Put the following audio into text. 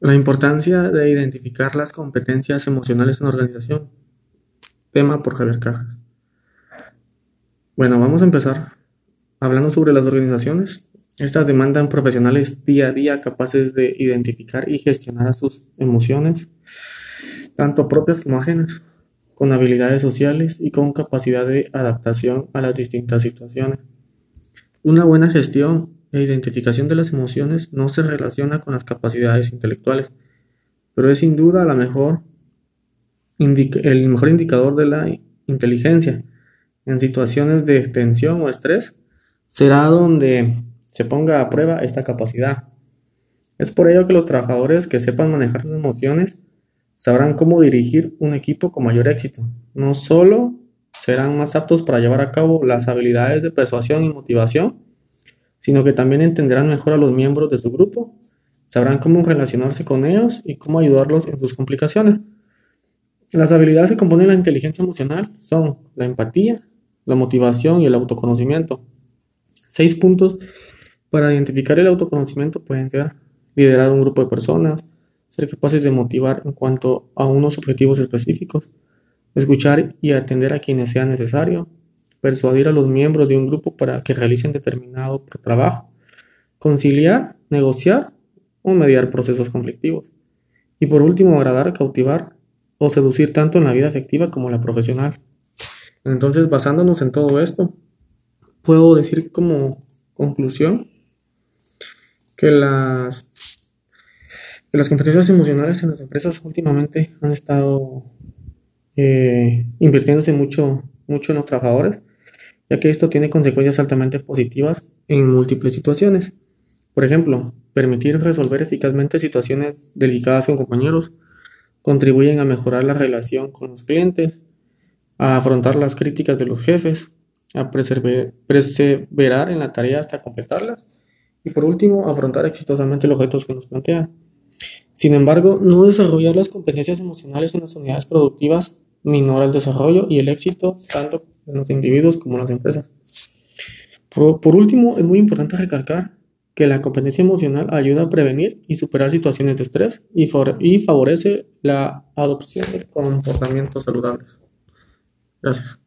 La importancia de identificar las competencias emocionales en organización. Tema por Javier Cajas. Bueno, vamos a empezar hablando sobre las organizaciones. Estas demandan profesionales día a día capaces de identificar y gestionar sus emociones, tanto propias como ajenas, con habilidades sociales y con capacidad de adaptación a las distintas situaciones. Una buena gestión la identificación de las emociones no se relaciona con las capacidades intelectuales, pero es sin duda la mejor el mejor indicador de la inteligencia. En situaciones de tensión o estrés será donde se ponga a prueba esta capacidad. Es por ello que los trabajadores que sepan manejar sus emociones sabrán cómo dirigir un equipo con mayor éxito. No solo serán más aptos para llevar a cabo las habilidades de persuasión y motivación, sino que también entenderán mejor a los miembros de su grupo, sabrán cómo relacionarse con ellos y cómo ayudarlos en sus complicaciones. Las habilidades que componen la inteligencia emocional son la empatía, la motivación y el autoconocimiento. Seis puntos para identificar el autoconocimiento pueden ser liderar un grupo de personas, ser capaces de motivar en cuanto a unos objetivos específicos, escuchar y atender a quienes sea necesario, persuadir a los miembros de un grupo para que realicen determinado trabajo, conciliar, negociar o mediar procesos conflictivos. Y por último, agradar, cautivar o seducir tanto en la vida afectiva como en la profesional. Entonces, basándonos en todo esto, puedo decir como conclusión que las, que las competencias emocionales en las empresas últimamente han estado eh, invirtiéndose mucho, mucho en los trabajadores ya que esto tiene consecuencias altamente positivas en múltiples situaciones. Por ejemplo, permitir resolver eficazmente situaciones delicadas con compañeros, contribuyen a mejorar la relación con los clientes, a afrontar las críticas de los jefes, a perseverar en la tarea hasta completarlas y por último, afrontar exitosamente los retos que nos plantean. Sin embargo, no desarrollar las competencias emocionales en las unidades productivas minora el desarrollo y el éxito tanto los individuos como las empresas. Por, último, es muy importante recalcar que la competencia emocional ayuda a prevenir y superar situaciones de estrés y, y favorece la adopción de comportamientos saludables. Gracias.